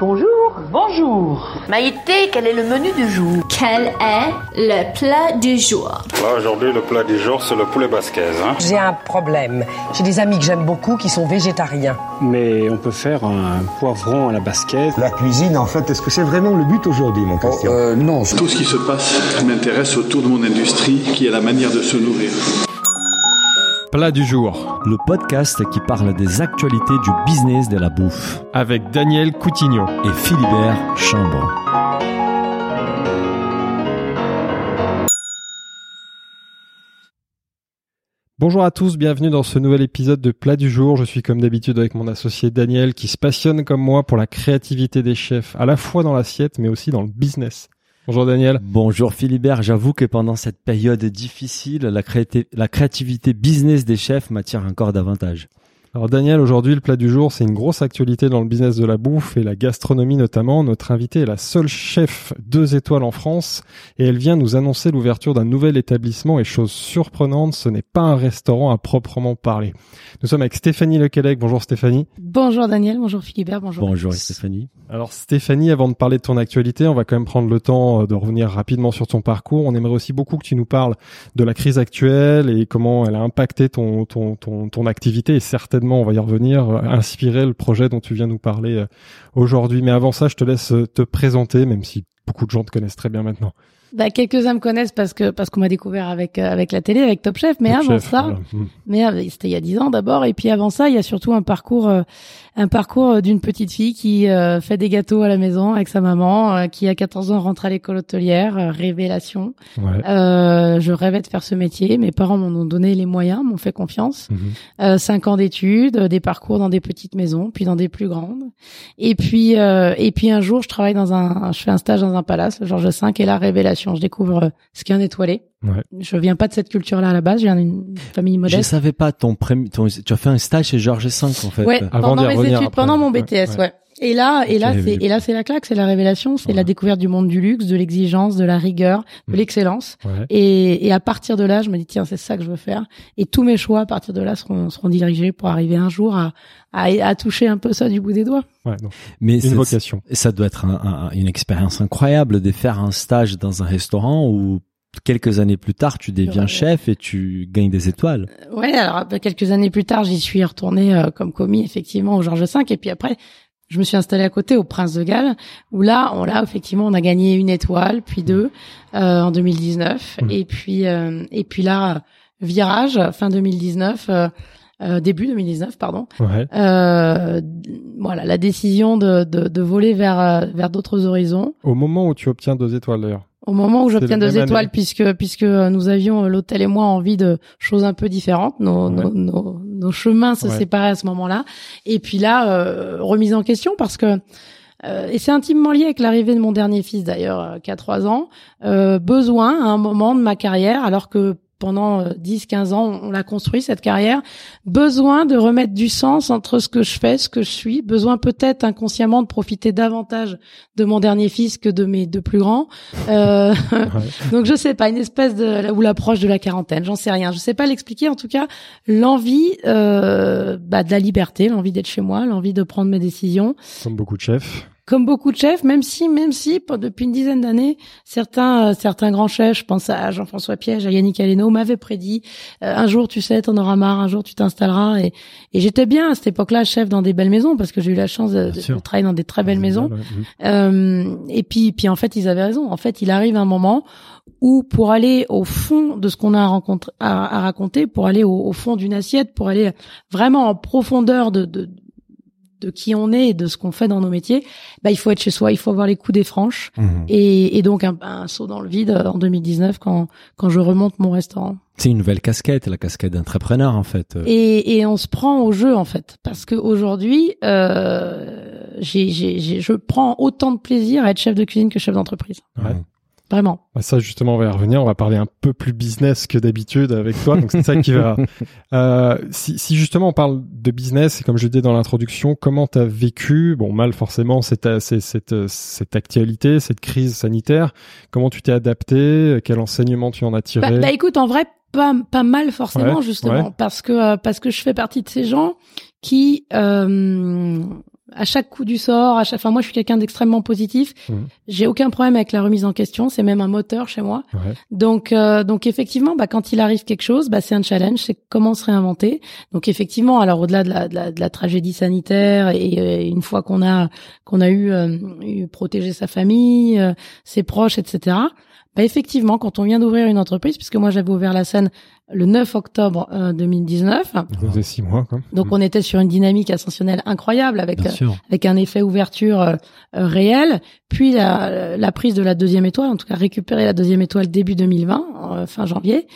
Bonjour. Bonjour. Maïté, quel est le menu du jour? Quel est le plat du jour? Là, aujourd'hui, le plat du jour, c'est le poulet basquez. Hein. J'ai un problème. J'ai des amis que j'aime beaucoup qui sont végétariens. Mais on peut faire un poivron à la basquez. La cuisine, en fait, est-ce que c'est vraiment le but aujourd'hui, mon Christian? Oh, euh, Non. Tout ce qui se passe m'intéresse autour de mon industrie, qui est la manière de se nourrir. Plat du jour. Le podcast qui parle des actualités du business de la bouffe. Avec Daniel Coutignon et Philibert Chambre. Bonjour à tous, bienvenue dans ce nouvel épisode de Plat du jour. Je suis comme d'habitude avec mon associé Daniel qui se passionne comme moi pour la créativité des chefs, à la fois dans l'assiette mais aussi dans le business. Bonjour Daniel. Bonjour Philibert. J'avoue que pendant cette période difficile, la, la créativité business des chefs m'attire encore davantage. Alors Daniel, aujourd'hui le plat du jour, c'est une grosse actualité dans le business de la bouffe et la gastronomie notamment. Notre invitée est la seule chef deux étoiles en France et elle vient nous annoncer l'ouverture d'un nouvel établissement et chose surprenante, ce n'est pas un restaurant à proprement parler. Nous sommes avec Stéphanie Lequelec. Bonjour Stéphanie. Bonjour Daniel, bonjour Philibert, bonjour. Bonjour Stéphanie. Alors Stéphanie, avant de parler de ton actualité, on va quand même prendre le temps euh, de revenir rapidement sur ton parcours. On aimerait aussi beaucoup que tu nous parles de la crise actuelle et comment elle a impacté ton, ton, ton, ton activité et on va y revenir, euh, inspirer le projet dont tu viens nous parler euh, aujourd'hui. Mais avant ça, je te laisse euh, te présenter, même si beaucoup de gens te connaissent très bien maintenant. Bah, quelques-uns me connaissent parce que parce qu'on m'a découvert avec avec la télé, avec Top Chef. Mais avant ça, hmm. mais c'était il y a dix ans d'abord. Et puis avant ça, il y a surtout un parcours un parcours euh, d'une petite fille qui euh, fait des gâteaux à la maison avec sa maman, euh, qui à 14 ans rentre à l'école hôtelière, révélation. je rêvais de faire ce métier, mes parents m'ont donné les moyens, m'ont fait confiance. Mhm. cinq ans d'études, des parcours dans des petites maisons, puis dans des plus grandes. Et puis et puis un jour, je travaille dans un, je fais un stage dans un palace, Georges V, et la révélation. Je découvre ce qu'est un étoilé. Ouais. Je viens pas de cette culture-là à la base. Je viens d'une famille modeste. Je savais pas ton, ton tu as fait un stage chez Georges V en fait. Ouais, Avant pendant mes études, pendant mon BTS, ouais. Et là, et là, c'est, et là, c'est la claque, c'est la révélation, c'est la découverte du monde du luxe, de l'exigence, de la rigueur, de mm. l'excellence. Et, et à partir de là, je me dis tiens, c'est ça que je veux faire. Et tous mes choix à partir de là seront, seront dirigés pour arriver un jour à, à, à toucher un peu ça du bout des doigts. Ouais, Mais une vocation. Ça doit être un, une expérience incroyable de faire un stage dans un restaurant où quelques années plus tard, tu deviens chef et tu gagnes des étoiles. Ouais, alors bah, quelques années plus tard, j'y suis retournée euh, comme commis effectivement au Georges V et puis après je me suis installée à côté au Prince de Galles où là, on là effectivement on a gagné une étoile puis deux euh, en 2019 mmh. et puis euh, et puis là virage fin 2019 euh, début 2019, pardon. Ouais. Euh, voilà, la décision de, de, de voler vers vers d'autres horizons. Au moment où tu obtiens deux étoiles d'ailleurs au moment où j'obtiens deux étoiles, puisque puisque nous avions euh, l'hôtel et moi envie de choses un peu différentes, nos nos, nos, nos, chemins se séparaient à ce moment-là. Et puis là, euh, remise en question parce que euh, et c'est intimement lié avec l'arrivée de mon dernier fils d'ailleurs, euh, qui a trois ans. Euh, besoin à un moment de ma carrière, alors que pendant 10-15 euh, ans, on l'a construit cette carrière. Besoin de remettre du sens entre ce que je fais, ce que je suis. Besoin peut-être inconsciemment de profiter davantage de mon dernier fils que de mes deux plus grands. Euh, donc je sais pas, une espèce de ou l'approche de la quarantaine, j'en sais rien. Je sais pas l'expliquer. En tout cas, l'envie euh, bah, de la liberté, l'envie d'être chez moi, l'envie de prendre mes décisions. Comme beaucoup de chefs comme beaucoup de chefs, même si, même si, depuis une dizaine d'années, certains, euh, certains grands chefs, je pense à Jean-François Piège, à Yannick Aleno, m'avaient prédit, euh, un jour, tu sais, t'en auras marre, un jour, tu t'installeras. Et, et j'étais bien à cette époque-là, chef dans des belles maisons, parce que j'ai eu la chance de, travailler dans des très belles maisons. Euh, et puis, puis en fait, ils avaient raison. En fait, il arrive un moment où pour aller au fond de ce qu'on a à, à, raconter, pour aller au, au fond d'une assiette, pour aller vraiment en profondeur de, de de qui on est et de ce qu'on fait dans nos métiers, bah, il faut être chez soi, il faut avoir les coups des franches. Mhm. Et, et, donc un, un, saut dans le vide en 2019 quand, quand je remonte mon restaurant. C'est une nouvelle casquette, la casquette d'entrepreneur en fait. Et, et on se prend au jeu en fait, parce que aujourd'hui, euh, j'ai, j'ai, je prends autant de plaisir à être chef de cuisine que chef d'entreprise. Ouais. Vraiment. Bah, ça, justement, on va y revenir. On va parler un peu plus business que d'habitude avec toi. Donc, c'est ça qui va. Euh, si, si, justement on parle de business, et comme je disais dans l'introduction, comment tu as vécu, bon, mal forcément, cette, cette, cette, cette actualité, cette crise sanitaire Comment tu t'es adapté? Quel enseignement tu en as tiré? Bah, bah, écoute, en vrai, pas, pas mal forcément, justement, parce que parce que je fais partie de ces gens qui euh, à chaque coup du sort, à chaque, enfin moi je suis quelqu'un d'extrêmement positif. Mmh. J'ai aucun problème avec la remise en question. C'est même un moteur chez moi. Donc euh, donc effectivement, bah quand il arrive quelque chose, bah c'est un challenge. C'est comment se réinventer. Donc effectivement, alors au-delà de la, de la, de la tragédie sanitaire et, euh, une fois qu'on a qu'on a eu, euh, eu protégé sa famille, ses proches, etc. Bah effectivement, quand on vient d'ouvrir une entreprise, puisque moi j'avais ouvert la scène le 9 octobre 2019. Ça six mois. Quoi. Donc on était sur une dynamique ascensionnelle incroyable avec euh, avec un effet ouverture euh, euh, réel. Puis la, la, prise de la deuxième étoile, en tout cas récupérer la deuxième étoile début 2020, fin janvier.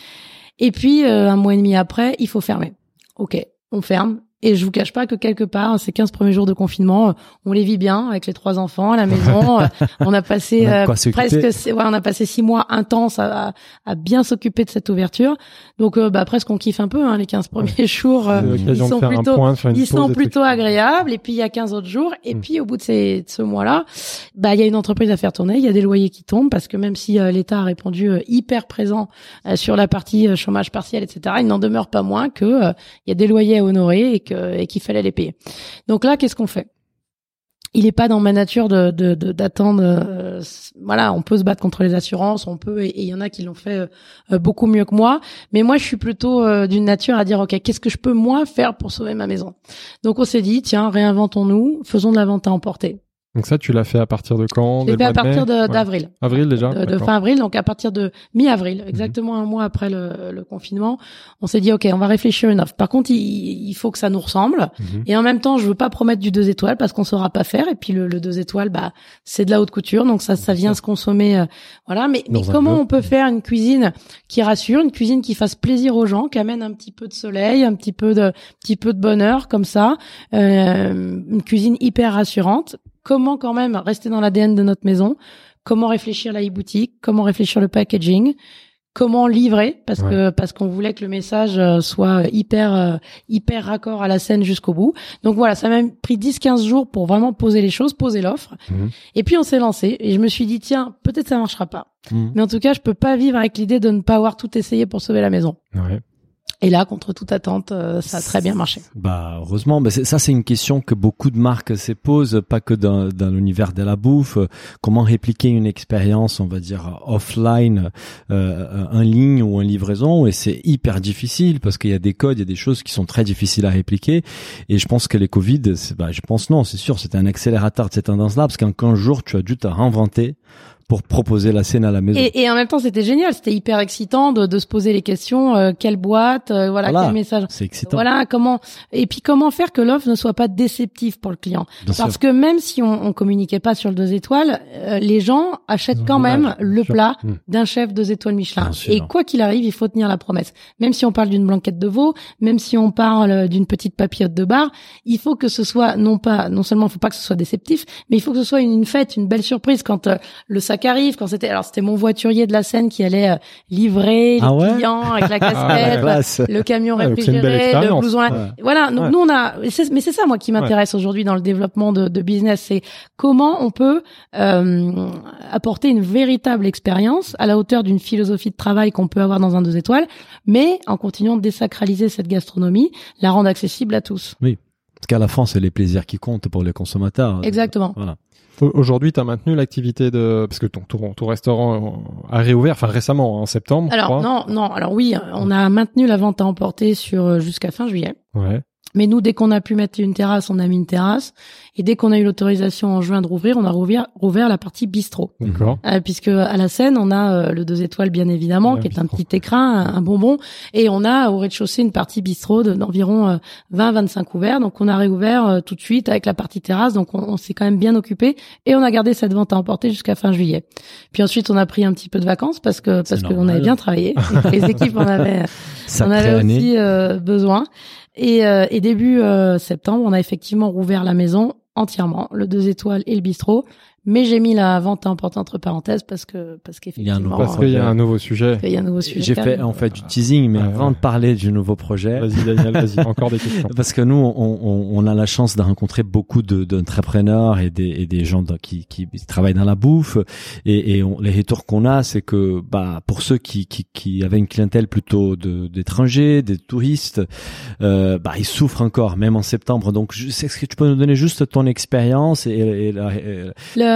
Et puis un mois et demi après, il faut fermer. Ok, on ferme. Et je vous cache pas que quelque part, ces 15 premiers jours de confinement, euh, on les vit bien avec les trois enfants à la maison. Euh, on a passé euh, presque, ouais, on a passé six mois intenses à, à bien s'occuper de cette ouverture. Donc, bah, presque on kiffe un peu hein, les 15 premiers jours. ils sont plutôt, ils sont plutôt agréables. Et puis il y a 15 autres jours. Et mm. puis au bout de, ces, de ce mois-là, bah, il y a une entreprise à faire tourner. Il y a des loyers qui tombent parce que même si l'État a répondu hyper présent sur la partie chômage partiel, etc., il n'en demeure pas moins que il y a des loyers à honorer et que et qu'il fallait les payer. Donc là, qu'est-ce qu'on fait? Il n'est pas dans ma nature d'attendre. Euh, voilà, on peut se battre contre les assurances, on peut, et il y en a qui l'ont fait euh, beaucoup mieux que moi. Mais moi, je suis plutôt euh, d'une nature à dire, ok, qu'est-ce que je peux moi faire pour sauver ma maison? Donc on s'est dit, tiens, réinventons-nous, faisons de la vente à emporter. Donc ça, tu l'as fait à partir de quand? J'ai fait à partir d'avril. Avril déjà? De, fin avril, donc à partir de mi-avril, mhm. exactement un mois après le, le, confinement, on s'est dit ok, on va réfléchir une offre. Par contre, il, il faut que ça nous ressemble, mhm. et en même temps, je veux pas promettre du deux étoiles parce qu'on saura pas faire. Et puis le, le deux étoiles, bah c'est de la haute couture, donc ça, ça vient se consommer, euh, voilà. Mais, mais comment on peut faire une cuisine qui rassure, une cuisine qui fasse plaisir aux gens, qui amène un petit peu de soleil, un petit peu de, petit peu de bonheur comme ça, euh, une cuisine hyper rassurante comment quand même rester dans l'ADN de notre maison, comment réfléchir la e-boutique, comment réfléchir le packaging, comment livrer parce que parce qu'on voulait que le message euh, soit hyper euh, hyper raccord à la scène jusqu'au bout. Donc voilà, ça m'a pris 10 15 jours pour vraiment poser les choses, poser l'offre. Mhm. Et puis on s'est lancé et je me suis dit tiens, peut-être ça marchera pas. Mhm. Mais en tout cas, je peux pas vivre avec l'idée de ne pas avoir tout essayé pour sauver la maison. Ouais. Et là, contre toute attente, euh, ça a très bien marché. Bah heureusement, ça c'est une question que beaucoup de marques se posent, pas que dans, dans l'univers de la bouffe. Comment répliquer une expérience, on va dire offline, euh, en ligne ou en livraison, et c'est hyper difficile parce qu'il y a des codes, il y a des choses qui sont très difficiles à répliquer. Et je pense que les Covid, bah, je pense non, c'est sûr, c'est un accélérateur de cette tendance-là parce qu'en 15 jours, tu as dû te réinventer pour proposer la scène à la maison. Et, et en même temps, c'était génial, c'était hyper excitant de, de, se poser les questions euh, quelle boîte, euh, voilà, quel message. C'est excitant. Voilà comment et puis comment faire que l'offre ne soit pas déceptive pour le client. Parce que même si on, on communiquait pas sur le deux étoiles, euh, les gens achètent quand même le plat hmm. d'un chef deux étoiles Michelin. Et quoi qu'il arrive, il faut tenir la promesse. Même si on parle d'une blanquette de veau, même si on parle d'une petite papillote de bar, il faut que ce soit non pas non seulement il faut pas que ce soit déceptif, mais il faut que ce soit une, une fête, une belle surprise quand le sac arrive, quand c'était alors c'était mon voiturier de la scène qui allait euh, livrer les ah clients avec la ah, casquette, le camion réfrigéré, le blouson. Voilà, donc nous on a mais c'est ça moi qui m'intéresse aujourd'hui dans le développement de, de business, c'est comment on peut euh, apporter une véritable expérience à la hauteur d'une philosophie de travail qu'on peut avoir dans un deux étoiles, mais en continuant de désacraliser cette gastronomie, la rendre accessible à tous. Oui. Parce qu'à la fin, c'est les plaisirs qui comptent pour les consommateurs. Exactement. Voilà. Aujourd'hui, tu as maintenu l'activité de parce que ton, ton, restaurant a réouvert, enfin récemment en septembre. Alors non, non. Alors oui, on a maintenu la vente à emporter sur euh, jusqu'à fin juillet. Ouais. Mais nous, dès qu'on a pu mettre une terrasse, on a mis une terrasse. Et dès qu'on a eu l'autorisation en juin de rouvrir, on a rouvert, rouvert la partie bistrot. D'accord. Euh, puisque à la scène, on a euh, le deux étoiles, bien évidemment, qui est un petit écrin, un, bonbon. Et on a au rez-de-chaussée une partie bistrot d'environ 20-25 euh, ouverts. Donc on a réouvert tout de suite avec la partie terrasse. Donc on, s'est quand même bien occupé. Et on a gardé cette vente à emporter jusqu'à fin juillet. Puis ensuite, on a pris un petit peu de vacances parce que parce qu'on avait bien travaillé. Les équipes en avaient, on avait aussi besoin. Et, euh, et début euh, septembre, on a effectivement rouvert la maison entièrement, le deux étoiles et le bistrot, Mais j'ai mis la vente importante entre parenthèses parce que parce qu'effectivement parce qu'il y a un nouveau sujet. Il y a un nouveau sujet. J'ai fait en fait du teasing, mais avant de parler du nouveau projet, vas-y Daniel, vas-y, encore des questions. Parce que nous, on, on, on a la chance de rencontrer beaucoup d'entrepreneurs et des, et des gens qui, qui travaillent dans la bouffe, et, et on, les retours qu'on a, c'est que bah pour ceux qui, qui, qui avaient une clientèle plutôt d'étrangers, des touristes, euh, bah ils souffrent encore, même en septembre. Donc, est-ce que tu peux nous donner juste ton expérience et, et, la,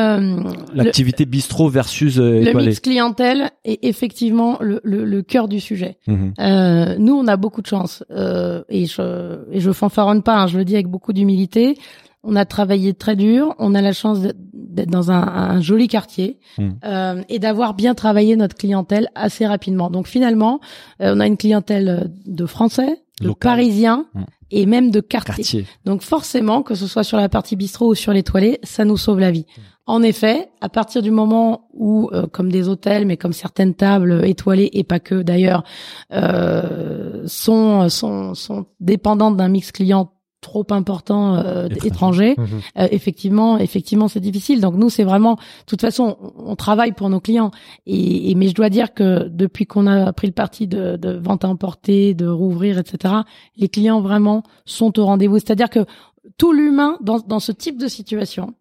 l'activité bistrot versus euh, le mix clientèle est effectivement le, le, le cœur du sujet. Mhm. Euh, nous, on a beaucoup de chance euh, et je et je fanfaronne pas, hein, je le dis avec beaucoup d'humilité. On a travaillé très dur, on a la chance d'être dans un, un, joli quartier mhm. euh, et d'avoir bien travaillé notre clientèle assez rapidement. Donc finalement, euh, on a une clientèle de Français, de Parisiens. Mhm. Et même de quartier. Donc forcément, que ce soit sur la partie bistrot ou sur les toilettes, ça nous sauve la vie. En effet, à partir du moment où, euh, comme des hôtels, mais comme certaines tables étoilées et pas que d'ailleurs, euh, sont, sont, sont dépendantes d'un mix client trop important euh, étranger, mhm. euh, effectivement, effectivement, c'est difficile. Donc nous, c'est vraiment, de toute façon, on, travaille pour nos clients. Et, mais je dois dire que depuis qu'on a pris le parti de, de vente à emporter, de rouvrir, etc., les clients vraiment sont au rendez-vous. C'est-à-dire que tout l'humain dans, dans ce type de situation,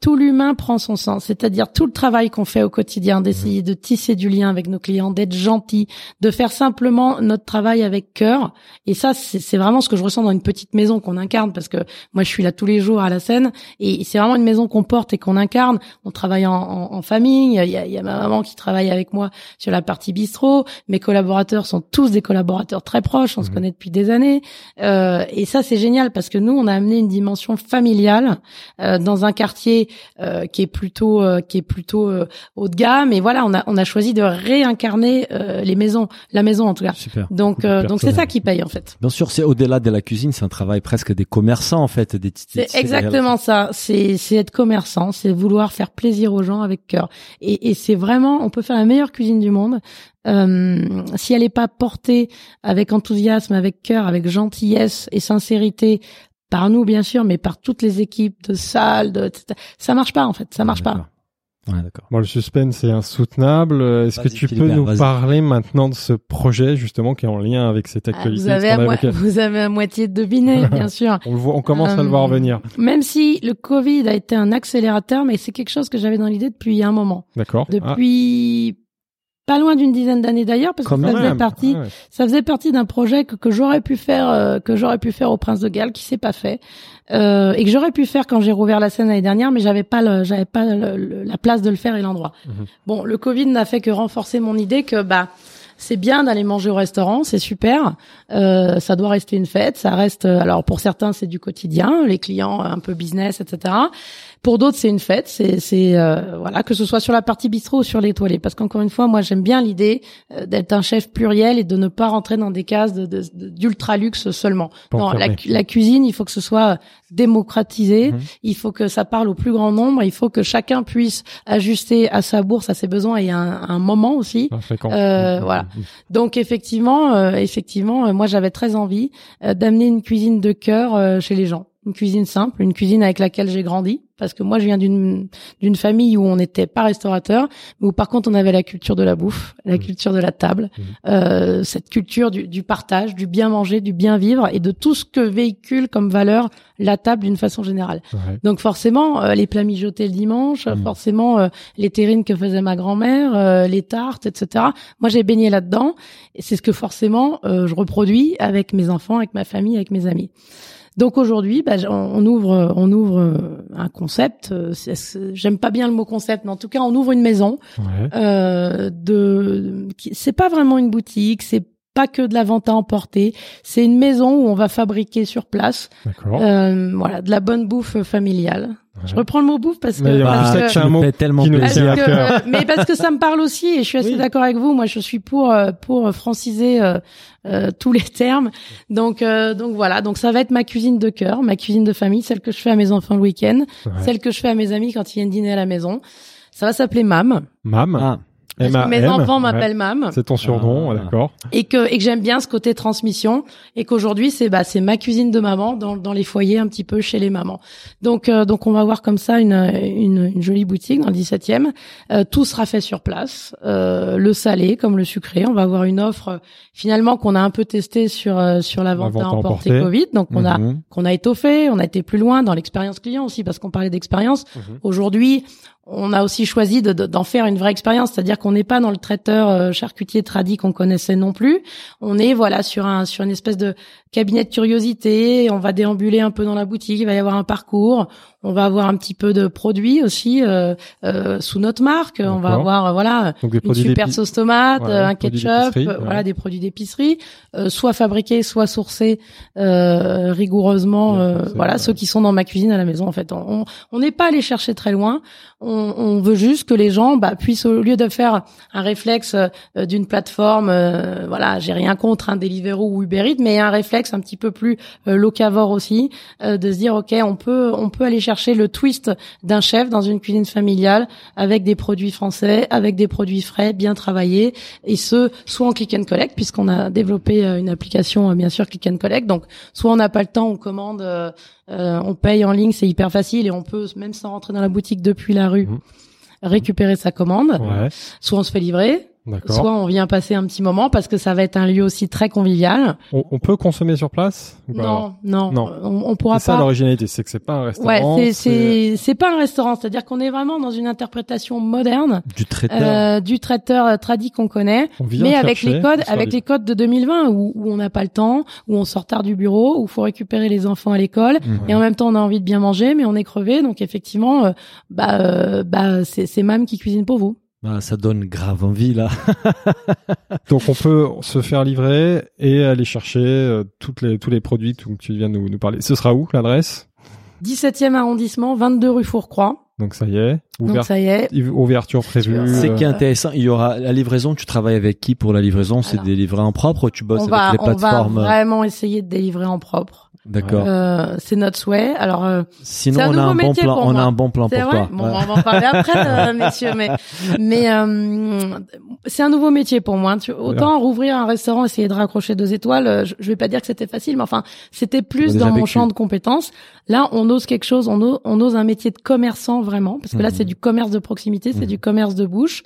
tout l'humain prend son sens, c'est-à-dire tout le travail qu'on fait au quotidien, d'essayer de tisser du lien avec nos clients, d'être gentil, de faire simplement notre travail avec cœur. Et ça, c'est vraiment ce que je ressens dans une petite maison qu'on incarne, parce que moi, je suis là tous les jours à la scène, et c'est vraiment une maison qu'on porte et qu'on incarne. On travaille en, en, famille. Il y, a, il y, a, ma maman qui travaille avec moi sur la partie bistrot. Mes collaborateurs sont tous des collaborateurs très proches. On se mhm. connaît depuis des années, euh, et ça, c'est génial parce que nous, on a amené une dimension familiale euh, dans un quartier euh, qui est plutôt euh, qui est plutôt euh, haut de gamme. Et voilà, on a on a choisi de réincarner les maisons, la maison en tout cas. Super. Donc donc c'est ça qui paye en fait. Bien sûr, c'est au-delà de la cuisine, c'est un travail presque des commerçants en fait, des C'est exactement ça. C'est c'est être commerçant, c'est vouloir faire plaisir aux gens avec cœur. Et, et c'est vraiment, on peut faire la meilleure cuisine du monde. Euh, si elle n'est pas portée avec enthousiasme, avec cœur, avec gentillesse et sincérité par nous bien sûr, mais par toutes les équipes de salles, de, ça marche pas en fait, ça marche pas. Ouais, d'accord. Bon, le suspense est insoutenable. Est-ce que tu peux nous parler maintenant de ce projet justement qui est en lien avec cette ah, actualité vous, avez à vous avez à moitié deviné, bien sûr. on, le voit, on commence à le voir euh, venir. Même si le Covid a été un accélérateur, mais c'est quelque chose que j'avais dans l'idée depuis un moment. D'accord. Depuis pas loin d'une dizaine d'années d'ailleurs parce que ça faisait partie ça faisait partie d'un projet que, que j'aurais pu faire euh, que j'aurais pu faire au Prince de Galles qui s'est pas fait euh, et que j'aurais pu faire quand j'ai rouvert la scène l'année dernière mais j'avais pas le, j'avais pas la place de le faire et l'endroit. Mhm. Bon, le Covid n'a fait que renforcer mon idée que bah c'est bien d'aller manger au restaurant, c'est super. Euh, ça doit rester une fête, ça reste. Alors pour certains, c'est du quotidien, les clients un peu business, etc. Pour d'autres, c'est une fête. C'est, c'est euh, voilà, que ce soit sur la partie bistrot ou sur toilettes. Parce qu'encore une fois, moi, j'aime bien l'idée euh, d'être un chef pluriel et de ne pas rentrer dans des cases de, de, d'ultra luxe seulement. non, la, la, cuisine, il faut que ce soit démocratisé. Mhm. Il faut que ça parle au plus grand nombre. Il faut que chacun puisse ajuster à sa bourse, à ses besoins et à un, un moment aussi. Euh, voilà. Mhm. Donc effectivement, euh, effectivement, moi, j'avais très envie d'amener une cuisine de cœur chez les gens une cuisine simple, une cuisine avec laquelle j'ai grandi, parce que moi je viens d'une d'une famille où on n'était pas restaurateur, mais où par contre on avait la culture de la bouffe, la mmh. culture de la table, mmh. euh, cette culture du, du, partage, du bien manger, du bien vivre et de tout ce que véhicule comme valeur la table d'une façon générale. Donc forcément euh, les plats mijotés le dimanche, mmh. forcément euh, les terrines que faisait ma grand-mère, euh, les tartes, etc. Moi j'ai baigné là-dedans et c'est ce que forcément je reproduis avec mes enfants, avec ma famille, avec mes amis. Donc aujourd'hui, bah, on ouvre, on ouvre euh, un concept. Euh, j'aime pas bien le mot concept, mais en tout cas, on ouvre une maison. Euh, de, c'est pas vraiment une boutique, c'est pas que de la vente à emporter. C'est une maison où on va fabriquer sur place. Euh, voilà, de la bonne bouffe familiale. Je reprends le mot bouffe parce que, mais, parce que un mot tellement qui mais parce que ça me parle aussi et je suis assez d'accord avec vous. Moi, je suis pour euh, pour franciser euh, euh, tous les termes. Donc donc voilà. Donc ça va être ma cuisine de cœur, ma cuisine de famille, celle que je fais à mes enfants le week-end, celle que je fais à mes amis quand ils viennent dîner à la maison. Ça va s'appeler Mam. Mam. Ah. Parce que mes enfants m'appellent Mam. C'est ton surnom, ah. d'accord. Et que et que j'aime bien ce côté transmission et qu'aujourd'hui c'est bah c'est ma cuisine de maman dans dans les foyers un petit peu chez les mamans. Donc euh, donc on va voir comme ça une une, une jolie boutique dans le 17e. Euh, tout sera fait sur place, euh, le salé comme le sucré. On va avoir une offre finalement qu'on a un peu testé sur sur la vente, à emporter Covid. Donc on a mhm. qu'on a étoffé, on a été plus loin dans l'expérience client aussi parce qu'on parlait d'expérience. Mhm. Aujourd'hui, on a aussi choisi d'en faire une vraie expérience, c'est-à-dire qu'on n'est pas dans le traiteur euh, charcutier tradit qu'on connaissait non plus. On est voilà sur un sur une espèce de cabinet de curiosité. On va déambuler un peu dans la boutique. Il va y avoir un parcours. On va avoir un petit peu de produits aussi euh, euh, sous notre marque. On va avoir euh, voilà une super sauce tomate, un ketchup, voilà des produits d'épicerie, soit fabriqués, soit sourcés rigoureusement. voilà ceux qui sont dans ma cuisine à la maison. En fait, on n'est pas allé chercher très loin. On, on, veut juste que les gens bah, puissent au lieu de faire un réflexe d'une plateforme, voilà, j'ai rien contre un Deliveroo ou Uber Eats, mais un réflexe un petit peu plus locavore aussi, de se dire ok, on peut on peut aller chercher le twist d'un chef dans une cuisine familiale avec des produits français, avec des produits frais, bien travaillés, et ce, soit en click and collect, puisqu'on a développé euh, une application, euh, bien sûr, click and collect. Donc, soit on n'a pas le temps, on commande, euh, on paye en ligne, c'est hyper facile, et on peut, même sans rentrer dans la boutique depuis la rue, mmh. récupérer sa commande. Soit on se fait livrer, Soit on vient passer un petit moment parce que ça va être un lieu aussi très convivial. On, peut consommer sur place non, non, non, on, on pourra pas. C'est ça l'originalité, c'est que c'est pas un restaurant. Ouais, c'est c'est pas un restaurant, c'est-à-dire qu'on est vraiment dans une interprétation moderne du traiteur, euh, du traiteur euh, tradit qu'on connaît, mais avec les codes, avec les codes de 2020 où, où on n'a pas le temps, où on sort tard du bureau, où il faut récupérer les enfants à l'école, et en même temps on a envie de bien manger, mais on est crevé, donc effectivement, euh, bah, euh, bah c'est c'est Mam qui cuisine pour vous. Ah, ça donne grave envie là. Donc on peut se faire livrer et aller chercher euh, toutes les, tous les produits que tu viens de nous, nous parler. Ce sera où l'adresse? 17e arrondissement, 22 rue Fourcroy. Donc ça y est. Donc ça y est. Ouverture prévue. C'est qui est intéressant. Il y aura la livraison. Tu travailles avec qui pour la livraison? C'est délivré en propre ou tu bosses avec les plateformes On va vraiment essayer de délivrer en propre. D'accord. Euh, c'est notre souhait. Alors, euh, sinon on a un bon plan. On a un bon plan pour vrai toi. Bon, on va en parler après, euh, messieurs. Mais, mais euh, c'est un nouveau métier pour moi. Tu, autant rouvrir un restaurant, essayer de raccrocher deux étoiles. Euh, je, je vais pas dire que c'était facile, mais enfin, c'était plus dans mon champ de compétences. Là, on ose quelque chose. On ose, on ose un métier de commerçant vraiment, parce que là, mhm. c'est du commerce de proximité, c'est mhm. du commerce de bouche.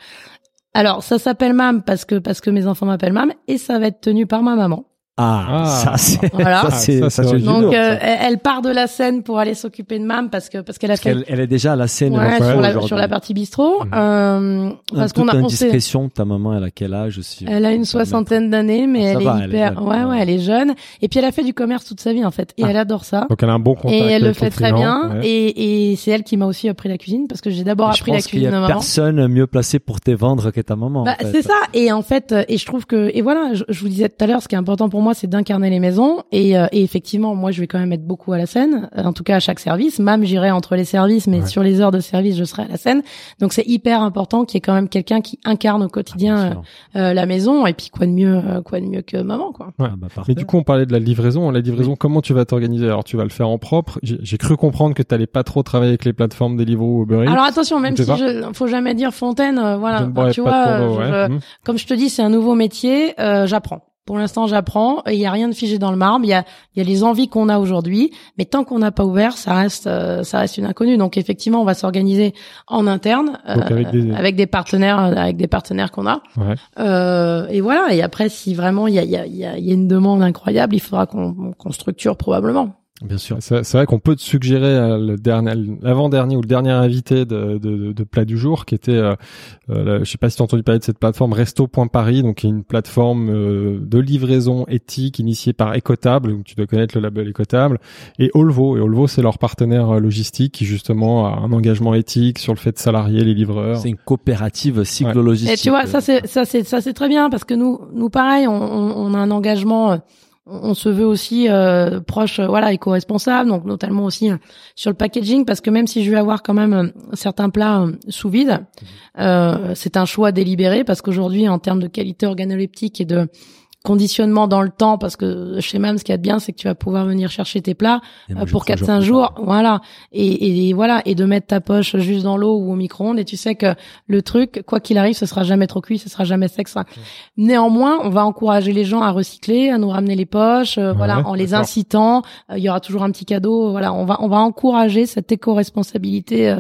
Alors, ça s'appelle Mam parce que parce que mes enfants m'appellent Mam et ça va être tenu par ma maman. Ah, ah, ça c'est voilà. ça c'est donc euh, elle part de la scène pour aller s'occuper de Mam parce que parce qu'elle a fait elle, elle, est déjà à la scène ouais, sur, la, sur, la, partie bistrot. Mmh. euh, parce qu'on a indiscrétion ta maman elle a quel âge aussi? Elle a une soixantaine d'années mais elle est hyper ouais ouais elle est jeune. Et puis elle a fait du commerce toute sa vie en fait. Et ah. elle adore ça. Donc elle a un bon contact et elle le fait très bien. et, et c'est elle qui m'a aussi appris la cuisine parce que j'ai d'abord appris la cuisine maman. personne mieux placé pour te vendre que ta maman bah, c'est ça. Et en fait et je trouve que et voilà je, je vous disais tout à l'heure ce qui est important pour moi c'est d'incarner les maison et, euh, et, effectivement moi je vais quand même être beaucoup à la scène euh, en tout cas à chaque service. Même j'irai entre les services mais sur les heures de service je serai à la scène. Donc c'est hyper important qu'il y ait quand même quelqu'un qui incarne au quotidien euh, la maison. Et puis quoi de mieux quoi de mieux que maman quoi. Ouais. Ah bah, mais du coup on parlait de la livraison la livraison comment tu vas t'organiser? Alors tu vas le faire en propre. J'ai cru comprendre que tu allais pas trop travailler avec les plateformes Deliveroo ou Uber Eats. Alors attention même si je faut jamais dire fontaine voilà. Tu vois hmm. comme je te dis c'est un nouveau métier j'apprends pour l'instant, j'apprends. Il n'y a rien de figé dans le marbre. Il y a, il y a les envies qu'on a aujourd'hui, mais tant qu'on n'a pas ouvert, ça reste, euh, ça reste une inconnue. Donc effectivement, on va s'organiser en interne euh, avec, des... partenaires, avec des partenaires qu'on a. Ouais. Euh, et voilà. Et après, si vraiment il y a, il y a, il y a une demande incroyable, il faudra qu'on structure probablement. Bien sûr. C'est vrai qu'on peut te suggérer euh, le dernier, l'avant-dernier ou le dernier invité de, de, de, plat du jour, qui était, euh, euh, je sais pas si tu as entendu parler de cette plateforme Resto.Paris, donc qui est une plateforme euh, de livraison éthique initiée par Ecotable, donc tu dois connaître le label Ecotable, et Olvo. Et Olvo, c'est leur partenaire logistique qui justement a un engagement éthique sur le fait de salarier les livreurs. C'est une coopérative cyclo-logistique. Et tu vois, ça c'est ça c'est ça c'est très bien parce que nous nous pareil, on, on a un engagement on se veut aussi euh, proche, euh, voilà, éco-responsable, donc notamment aussi euh, sur le packaging, parce que même si je vais avoir quand même certains plats sous vide, c'est un choix délibéré, parce qu'aujourd'hui, en termes de qualité organoleptique et de conditionnement dans le temps parce que chez MAM ce qu'il y a de bien c'est que tu vas pouvoir venir chercher tes plats euh, pour 4 5 jours, voilà. Et, et, voilà. Et de mettre ta poche juste dans l'eau ou au micro-ondes. Et tu sais que le truc quoi qu'il arrive ce sera jamais trop cuit ce sera jamais sec ça. néanmoins on va encourager les gens à recycler à nous ramener les poches euh, voilà en les incitant. Euh, il y aura toujours un petit cadeau. Voilà on va on va encourager cette éco-responsabilité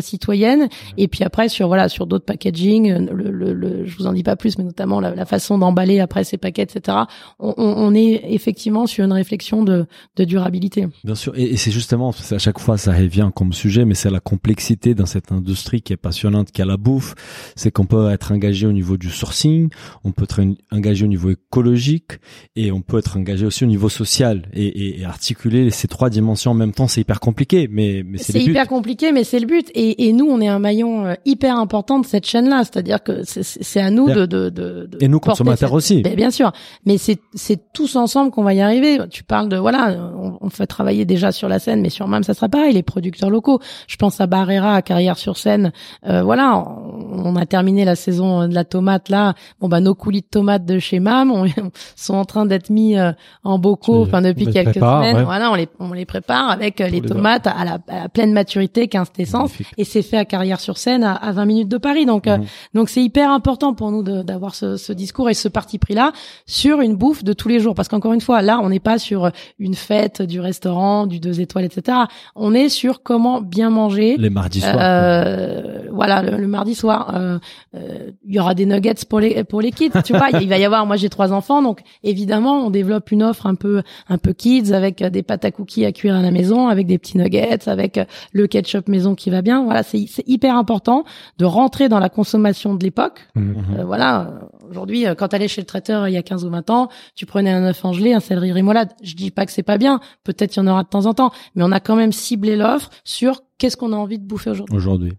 citoyenne. Et puis après sur voilà sur d'autres packaging le, le, le, je vous en dis pas plus mais notamment la, la façon d'emballer après ces paquets etc. On, on, est effectivement sur une réflexion de, de durabilité. Bien sûr, et, et c'est justement, à chaque fois ça revient comme sujet, mais c'est la complexité dans cette industrie qui est passionnante, qui a la bouffe. C'est qu'on peut être engagé au niveau du sourcing, on peut être engagé au niveau écologique, et on peut être engagé aussi au niveau social, et, et, articuler ces trois dimensions en même temps, c'est hyper compliqué, mais, mais c'est C'est hyper compliqué, mais c'est le but. Et, et nous, on est un maillon euh, hyper important de cette chaîne-là, c'est-à-dire que c'est à nous de, de, de, Et nous, consommateurs aussi. bien sûr, mais c'est c'est tous ensemble qu'on va y arriver. Tu parles de voilà, on, fait travailler déjà sur la scène, mais sur même ça sera pareil, les producteurs locaux. Je pense à Barrera, à Carrière sur scène. Euh, voilà, on, a terminé la saison de la tomate là. Bon bah nos coulis de tomates de chez Mam on, sont en train d'être mis euh, en bocaux, enfin depuis quelques semaines. Voilà, on les on les prépare avec euh, les tomates à la, pleine maturité, 15 essence, et c'est fait à Carrière sur scène à, à 20 minutes de Paris. Donc mmh. donc c'est hyper important pour nous d'avoir ce, ce discours et ce parti pris là sur une bouffe de tous les jours. Parce qu'encore une fois, là, on n'est pas sur une fête du restaurant, du deux étoiles, etc. On est sur comment bien manger. Les mardis soirs. Euh, voilà, le, mardi soir, euh, euh, il y aura des nuggets pour les pour les kids. Tu vois, il va y avoir. Moi, j'ai trois enfants, donc évidemment, on développe une offre un peu un peu kids avec des pâtes à cookies à cuire à la maison, avec des petits nuggets, avec le ketchup maison qui va bien. Voilà, c'est hyper important de rentrer dans la consommation de l'époque. Mmh. voilà, aujourd'hui, quand tu allais chez le traiteur il y a 15 ou 20 ans, tu prenais un œuf gelée, un céleri rémoulade. Je dis pas que c'est pas bien, peut-être il y en aura de temps en temps, mais on a quand même ciblé l'offre sur qu'est-ce qu'on a envie de bouffer aujourd'hui. Aujourd'hui.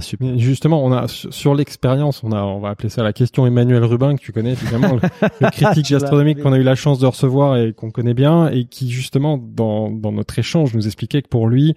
Super. Justement, on a sur l'expérience, on a, on va appeler ça la question Emmanuel Rubin que tu connais évidemment, le, critique gastronomique qu'on a eu la chance de recevoir et qu'on connaît bien et qui justement dans dans notre échange nous expliquait que pour lui,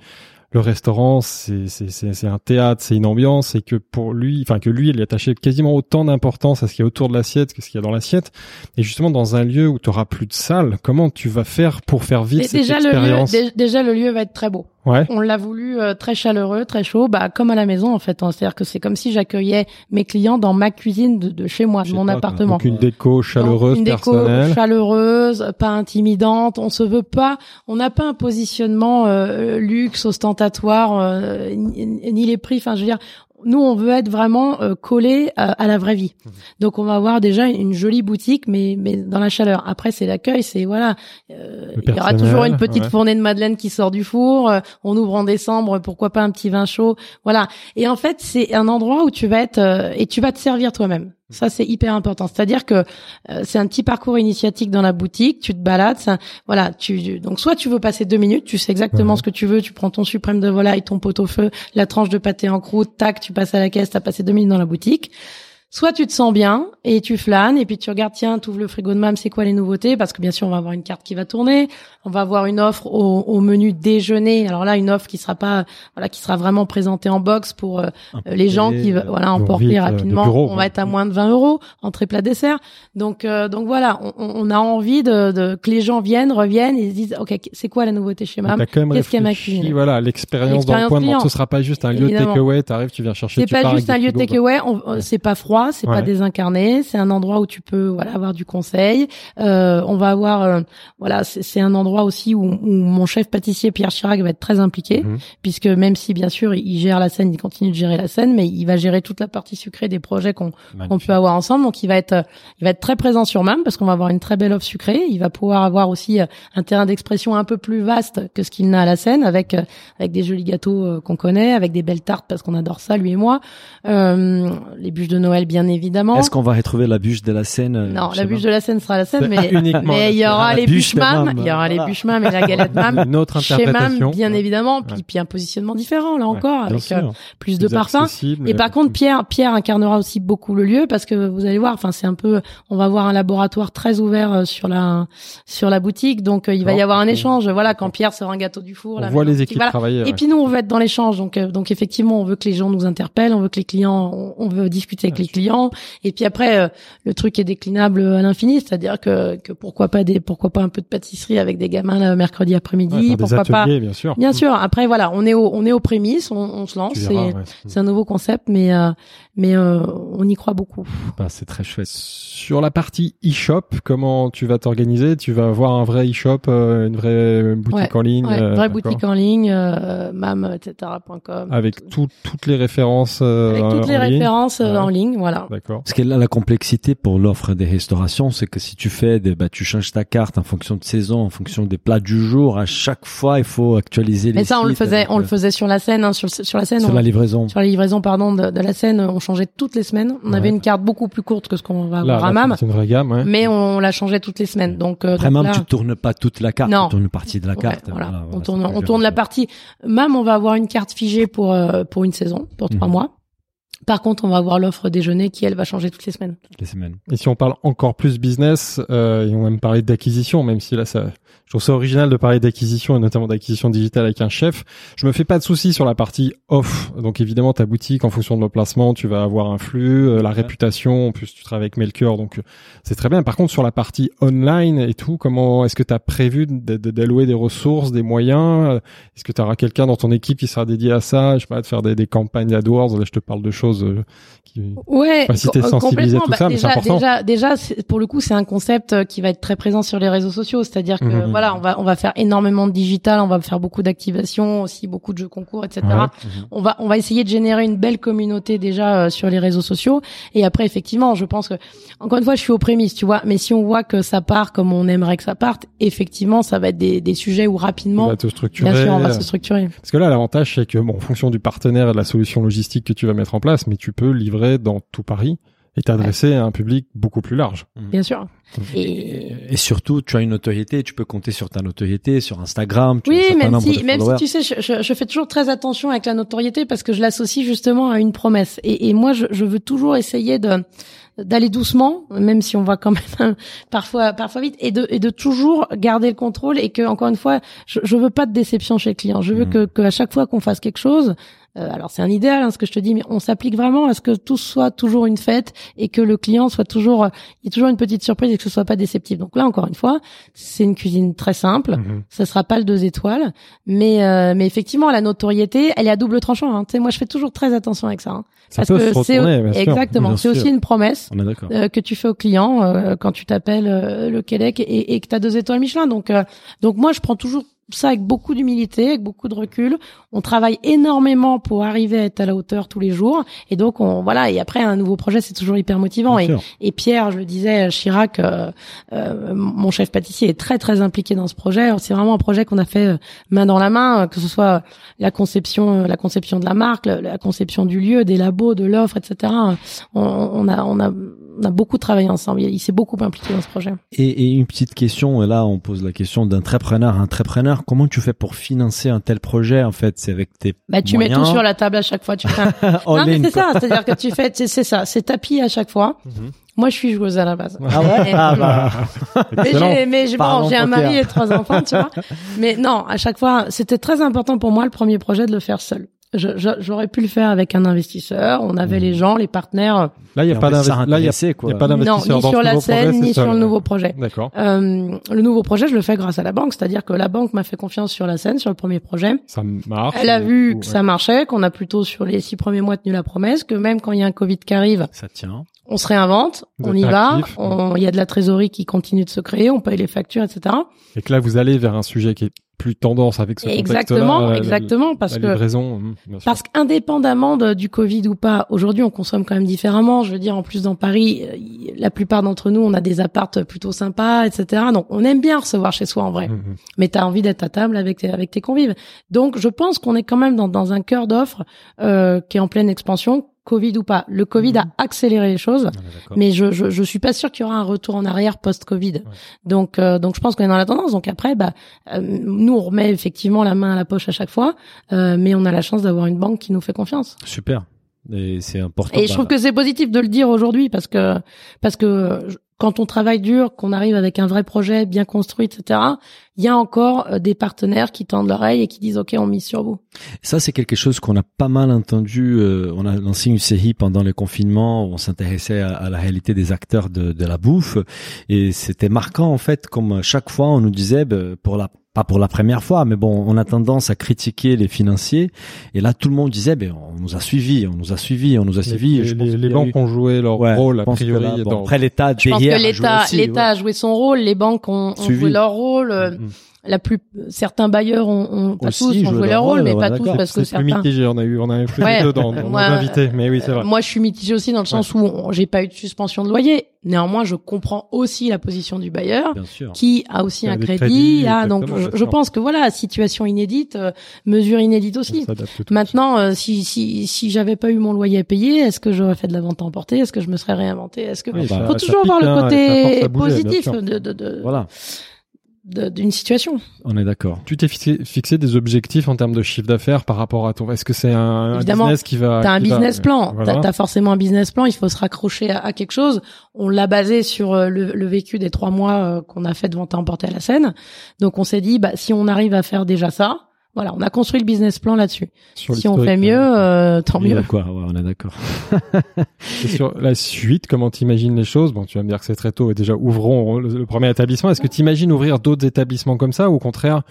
le restaurant, c'est c'est un théâtre, c'est une ambiance, et que pour lui, enfin que lui, il attachait quasiment autant d'importance à ce qu'il y a autour de l'assiette que ce qu'il y a dans l'assiette. Et justement, dans un lieu où tu auras plus de salle, comment tu vas faire pour faire vivre cette déjà expérience le lieu, Déjà, le lieu va être très beau. Ouais. On l'a voulu euh, très chaleureux, très chaud, bah comme à la maison en fait. Hein. C'est-à-dire que c'est comme si j'accueillais mes clients dans ma cuisine de, chez moi, de mon appartement. Donc une déco chaleureuse, une déco chaleureuse, pas intimidante. On se veut pas, on n'a pas un positionnement euh, luxe, ostentatoire, euh, ni, les prix. Enfin, je veux dire, nous, on veut être vraiment euh, collé euh, à, la vraie vie. Mmh. Donc, on va avoir déjà une jolie boutique, mais mais dans la chaleur. Après, c'est l'accueil, c'est voilà. Euh, il y aura toujours une petite fournée de madeleine qui sort du four. on ouvre en décembre, pourquoi pas un petit vin chaud, voilà. Et en fait, c'est un endroit où tu vas être et tu vas te servir toi-même. Ça, c'est hyper important. C'est-à-dire que euh, c'est un petit parcours initiatique dans la boutique. Tu te balades. Ça, voilà. Tu, donc, soit tu veux passer deux minutes, tu sais exactement ce que tu veux. Tu prends ton suprême de volaille, ton pot au feu, la tranche de pâté en croûte, tac, tu passes à la caisse, t'as passé deux minutes dans la boutique soit tu te sens bien et tu flânes et puis tu regardes tiens tu ouvres le frigo de mam c'est quoi les nouveautés? Parce que bien sûr on va avoir une carte qui va tourner on va avoir une offre au, au menu déjeuner. Alors là une offre qui sera pas voilà qui sera vraiment présentée en box pour euh, les gens qui euh, voilà emporter rapidement. on va être à moins de 20 euros entrée plat dessert. Donc euh, donc voilà on, on, a envie de, de, que les gens viennent reviennent et se disent ok c'est quoi la nouveauté chez mam qu'est-ce a ma voilà l'expérience dans le point ce sera pas juste un lieu de takeaway t'arrives tu viens chercher c'est pas juste un lieu de takeaway c'est pas froid c'est pas désincarné, c'est un endroit où tu peux voilà avoir du conseil. Euh, on va avoir euh, voilà, c'est un endroit aussi où, où, mon chef pâtissier Pierre Chirac va être très impliqué, mhm. puisque même si bien sûr il gère la scène, il continue de gérer la scène, mais il va gérer toute la partie sucrée des projets qu'on qu'on peut avoir ensemble. Donc il va être il va être très présent sur MAM parce qu'on va avoir une très belle offre sucrée. Il va pouvoir avoir aussi euh, un terrain d'expression un peu plus vaste que ce qu'il n'a à la scène, avec euh, avec des jolis gâteaux qu'on connaît, avec des belles tartes parce qu'on adore ça lui et moi. Euh, les bûches de Noël bien évidemment. Est-ce qu'on va retrouver la bûche de la Seine euh, Non, la bûche de la Seine sera la Seine, mais mais il y aura les bûches mam, il y aura les bûches mam et la galette mam. Une autre interprétation. Chez bien évidemment, puis, puis un positionnement différent là encore avec euh, plus de parfum. Et par contre, Pierre Pierre incarnera aussi beaucoup le lieu parce que vous allez voir, enfin c'est un peu, on va avoir un laboratoire très ouvert euh, sur la sur la boutique, donc il va y avoir un échange. Voilà, quand Pierre sort un gâteau du four, on voit les équipes travailler. Et puis nous, on veut être dans l'échange, donc donc effectivement, on veut que les gens nous interpellent, on veut que les clients, on veut discuter avec les clients. Et puis après, le truc est déclinable à l'infini, c'est-à-dire que, que pourquoi pas des, pourquoi pas un peu de pâtisserie avec des gamins le mercredi après-midi, pourquoi pas. Bien sûr. Bien sûr. Après voilà, on est au, on est aux prémices, on, on se lance. C'est un nouveau concept, mais mais on y croit beaucoup. Bah, c'est très chouette. Sur la partie e-shop, comment tu vas t'organiser? Tu vas avoir un vrai e-shop, une vraie boutique en ligne, ouais, vraie boutique en ligne, mam, etc. Avec toutes les références. Avec toutes les références en ligne, voilà. D'accord. Parce que là, la complexité pour l'offre des restaurations, c'est que si tu fais des, bah, tu changes ta carte en fonction de saison, en fonction des plats du jour, à chaque fois, il faut actualiser les. Mais ça, on le faisait, on le faisait sur la scène, hein, sur, sur la scène. Sur la livraison. Sur la livraison, pardon, de, de, la scène, on changeait toutes les semaines. On avait une carte beaucoup plus courte que ce qu'on va avoir à MAM. C'est une vraie gamme, ouais. Mais on la changeait toutes les semaines. Donc, Après, donc MAM, là... tu tournes pas toute la carte, non. tu tournes une partie de la carte. Ouais, voilà. on tourne, on tourne la partie. MAM, on va avoir une carte figée pour, euh, pour une saison, pour trois mmh. mois. Par contre, on va avoir l'offre déjeuner qui, elle, va changer toutes les semaines. Toutes les semaines. Et si on parle encore plus business, euh, et on va même parler d'acquisition, même si là, ça, je trouve ça original de parler d'acquisition et notamment d'acquisition digitale avec un chef. Je me fais pas de soucis sur la partie off. Donc évidemment, ta boutique, en fonction de l'emplacement, tu vas avoir un flux, euh, la ouais. réputation. En plus, tu travailles avec Melchior, donc euh, c'est très bien. Par contre, sur la partie online et tout, comment est-ce que tu as prévu d'allouer des ressources, des moyens? Est-ce que tu auras quelqu'un dans ton équipe qui sera dédié à ça? Je sais pas, de faire des, des campagnes AdWords. Là, je te parle de choses qui ouais si t'es sensibilisé à tout bah, ça, déjà, mais c'est important. Déjà, déjà, pour le coup, c'est un concept qui va être très présent sur les réseaux sociaux. C'est-à-dire que mmh. voilà, on va on va faire énormément de digital, on va faire beaucoup d'activations, aussi beaucoup de jeux concours, etc. Ouais. On va on va essayer de générer une belle communauté déjà euh, sur les réseaux sociaux. Et après, effectivement, je pense que encore une fois, je suis aux prémices, tu vois. Mais si on voit que ça part comme on aimerait que ça parte, effectivement, ça va être des, des sujets où rapidement, on va te structurer. bien sûr, on va se structurer. Parce que là, l'avantage, c'est que bon, en fonction du partenaire et de la solution logistique que tu vas mettre en place, mais tu peux livrer dans tout Paris et t'adresser ouais. à un public beaucoup plus large. Bien sûr. Et... et, surtout, tu as une notoriété, tu peux compter sur ta notoriété, sur Instagram. Tu oui, même si, même si tu sais, je, je, je, fais toujours très attention avec la notoriété parce que je l'associe justement à une promesse. Et, et moi, je, je, veux toujours essayer de d'aller doucement, même si on va quand même parfois parfois vite, et de et de toujours garder le contrôle et que encore une fois, je, je veux pas de déception chez le client. Je veux mmh. que, que à chaque fois qu'on fasse quelque chose, euh, alors c'est un idéal hein, ce que je te dis, mais on s'applique vraiment à ce que tout soit toujours une fête et que le client soit toujours, il y ait toujours une petite surprise et que ce soit pas déceptif. Donc là encore une fois, c'est une cuisine très simple. Mmh. Ça sera pas le deux étoiles, mais euh, mais effectivement la notoriété, elle est à double tranchant. Hein. Tu sais, moi je fais toujours très attention avec ça, hein, ça parce que c'est exactement, c'est aussi une promesse euh, que tu fais au client euh, quand tu t'appelles euh, le Québec et, et que tu as deux étoiles Michelin. Donc donc moi je prends toujours ça avec beaucoup d'humilité, avec beaucoup de recul. On travaille énormément pour arriver à être à la hauteur tous les jours. Et donc, on, voilà. Et après, un nouveau projet, c'est toujours hyper motivant. Et, et, Pierre, je le disais, Chirac, euh, euh, mon chef pâtissier, est très très impliqué dans ce projet. C'est vraiment un projet qu'on a fait euh, main dans la main, que ce soit la conception, la conception de la marque, la conception du lieu, des labos, de l'offre, etc. On, on, a, on a on a beaucoup travaillé ensemble. Il, s'est beaucoup impliqué dans ce projet. Et, et, une petite question, et là on pose la question d'entrepreneur. Entrepreneur, comment tu fais pour financer un tel projet en fait? C'est avec tes bah, tu moyens. mets tout sur la table à chaque fois. Tu fais un... non mais c'est ça, c'est-à-dire que tu fais, c'est ça, c'est tapis à chaque fois. Mm -hmm. Moi, je suis joueuse à la base. Ah ouais? ah bah. mais j'ai, mais j'ai, bon, j'ai un mari et trois enfants, tu vois. Mais non, à chaque fois, c'était très important pour moi le premier projet de le faire seul. J'aurais pu le faire avec un investisseur. On avait mmh. les gens, les partenaires. Là, il n'y a, pas d'investisseur. Non, ni sur la scène, ni sur le nouveau projet. D'accord. Euh, le nouveau projet, je le fais grâce à la banque. C'est-à-dire que la banque m'a fait confiance sur la scène, sur le premier projet. Ça marche. Elle a vu que ouais. ça marchait, qu'on a plutôt sur les six premiers mois tenu la promesse, que même quand il y a un Covid qui arrive. Ça tient. On se réinvente, on y va, il y a de la trésorerie qui continue de se créer, on paye les factures, etc. Et que là, vous allez vers un sujet qui est plus tendance avec ce exactement la, exactement parce la que livraison, parce qu'indépendamment du Covid ou pas aujourd'hui on consomme quand même différemment. Je veux dire en plus dans Paris la plupart d'entre nous on a des appartes plutôt sympas etc donc on aime bien recevoir chez soi en vrai. Mmh. mais t'as envie d'être à table avec tes, avec tes convives. Donc je pense qu'on est quand même dans, dans un cœur d'offre euh, qui est en pleine expansion Covid ou pas. Le Covid mmh. a accéléré les choses, mais je, je, je suis pas sûr qu'il y aura un retour en arrière post-Covid. Ouais. Donc euh, donc je pense qu'on est dans la tendance. Donc après, bah euh, nous on remet effectivement la main à la poche à chaque fois, euh, mais on a la chance d'avoir une banque qui nous fait confiance. Super. Et c'est important. Et je trouve que c'est positif de le dire aujourd'hui parce que parce que quand on travaille dur, qu'on arrive avec un vrai projet bien construit, etc., il y a encore euh, des partenaires qui tendent l'oreille et qui disent OK, on mise sur vous. Ça, c'est quelque chose qu'on a pas mal entendu. Euh, on a lancé une série pendant le confinement où on s'intéressait à, la réalité des acteurs de, de la bouffe et c'était marquant en fait, comme chaque fois on nous disait bah, pour la pas pour la première fois, mais bon, on a tendance à critiquer les financiers. Et là, tout le monde disait, ben, on nous a suivis, on nous a suivis, on nous a suivis. Les, les, banques ont joué leur rôle, a priori. bon, Après, l'État, je pense que l'État, l'État a joué son rôle, les banques ont, ont joué leur rôle. Mm, mm la plus certains bailleurs ont, ont pas tous ont joué leur rôle, mais pas tous parce que certains. Plus mitigé, on a eu on a eu plus ouais, dans, dans moi, nos invités, mais oui c'est vrai. Moi je suis mitigé aussi dans le sens où j'ai pas eu de suspension de loyer. Néanmoins, je comprends aussi la position du bailleur, qui a aussi un crédit. ah, donc je, pense que voilà, situation inédite, euh, mesure inédite aussi. Maintenant, euh, si si si j'avais pas eu mon loyer à payer, est-ce que j'aurais fait de la vente à emporter? Est-ce que je me serais réinventé? Est-ce que faut toujours voir le hein, côté positif de, de, de voilà d'une situation. On est d'accord. Tu t'es fixé, fixé, des objectifs en termes de chiffre d'affaires par rapport à ton. Est-ce que c'est un, business qui va T'as un business plan. Voilà. T'as as forcément un business plan. Il faut se raccrocher à, quelque chose. On l'a basé sur euh, le, le, vécu des trois mois euh, qu'on a fait de vente à emporter à la scène. Donc on s'est dit, bah si on arrive à faire déjà ça, voilà, on a construit le business plan là-dessus. Si on fait mieux, euh, tant mieux. Quoi, ouais, on est d'accord. sur la suite, comment t'imagines les choses? Bon, tu vas me dire que c'est très tôt et déjà ouvrons le, premier établissement. Est-ce que tu imagines ouvrir d'autres établissements comme ça? Ou au contraire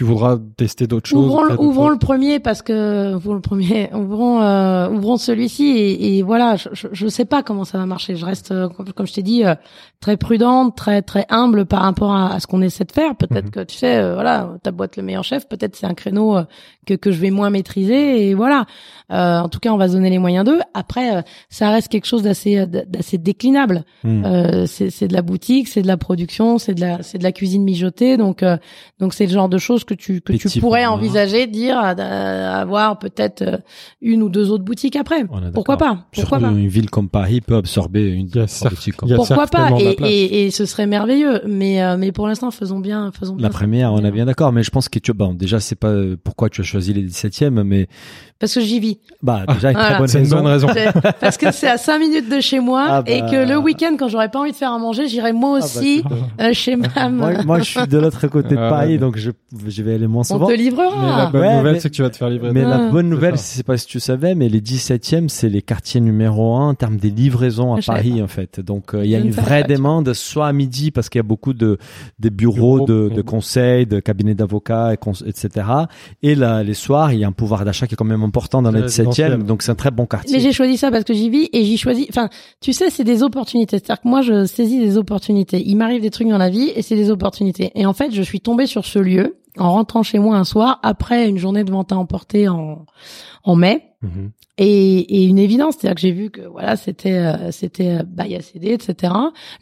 tu voudras tester d'autres choses Ouvrons, ouvrons le premier parce que ouvrons le premier, ouvrons euh, ouvrons celui-ci et, et, voilà, je, je, sais pas comment ça va marcher. Je reste, euh, comme, je t'ai dit, euh, très prudente, très très humble par rapport à, à ce qu'on essaie de faire. Peut-être mhm. que tu sais, euh, voilà, ta boîte le meilleur chef. Peut-être c'est un créneau que que je vais moins maîtriser et voilà. en tout cas, on va se donner les moyens d'eux. Après, ça reste quelque chose d'assez d'assez déclinable. C'est c'est de la boutique, c'est de la production, c'est de la c'est de la cuisine mijotée. Donc donc c'est le genre de choses que tu que tu pourrais envisager, dire avoir peut-être euh, une ou deux autres boutiques après. Pourquoi pas Pourquoi pas Une ville comme Paris peut absorber une boutique. Comme Pourquoi pas et, et, et, ce serait merveilleux. Mais euh, mais pour l'instant, faisons bien, faisons La première, on est bien d'accord. Mais je pense que tu bon déjà c'est pas pourquoi tu as choisi les 17e, mais parce que j'y vis. Bah déjà une très bonne, une bonne raison. Parce que c'est à 5 minutes de chez moi ah et que le bah. week-end quand j'aurais pas envie de faire à manger, j'irai moi ah bah, aussi euh, chez ma moi, moi, je suis de l'autre côté de Paris donc je je vais aller moins souvent. On te livrera. Mais la bonne nouvelle, c'est que tu vas te faire livrer. Mais la bonne nouvelle, c'est pas si tu savais, mais les 17e, c'est les quartiers numéro un en termes des livraisons à Paris, en fait. Donc, euh, il y a une vraie demande, soit à midi, parce qu'il y a beaucoup de, des bureaux, de, de conseils, de cabinets d'avocats, etc. Et là, les soirs, il y a un pouvoir d'achat qui est quand même important dans les 17e. Donc, c'est un très bon quartier. Mais j'ai choisi ça parce que j'y vis et j'y choisis, enfin, tu sais, c'est des opportunités. C'est-à-dire que moi, je saisis des opportunités. Il m'arrive des trucs dans la vie et c'est des opportunités. Et en fait, je suis tombée sur ce lieu en rentrant chez moi un soir après une journée de vente à emporter en en mai. Mhm. et, et, une évidence c'est-à-dire que j'ai vu que voilà c'était euh, c'était euh, bail à céder etc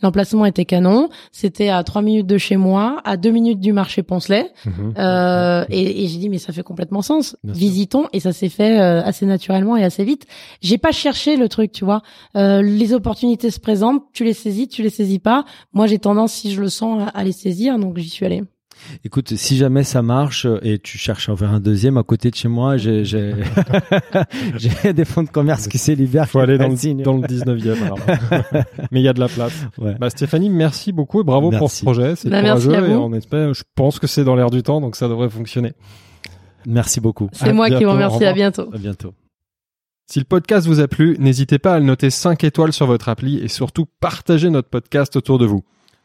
l'emplacement était canon. C'était à trois minutes de chez moi à deux minutes du marché Poncelet. Mhm. euh, et, et j'ai dit mais ça fait complètement sens. Visitons. Et ça s'est fait euh, assez naturellement et assez vite. J'ai pas cherché le truc tu vois. Les opportunités se présentent. Tu les saisis tu les saisis pas. Moi j'ai tendance si je le sens à, à les saisir. Donc j'y suis allée Écoute, si jamais ça marche et tu cherches à ouvrir un deuxième à côté de chez moi, j'ai j'ai des fonds de commerce qui Il Faut aller dans le, dans le 19e. Mais il y a de la place. Bah, Stéphanie, merci beaucoup et bravo pour ce projet. C'est bah, courageux et on espère. Je pense que c'est dans l'air du temps, donc ça devrait fonctionner. Merci beaucoup. C'est moi qui vous remercie. À bientôt. À bientôt. Si le podcast vous a plu, n'hésitez pas à le noter 5 étoiles sur votre appli et surtout partagez notre podcast autour de vous.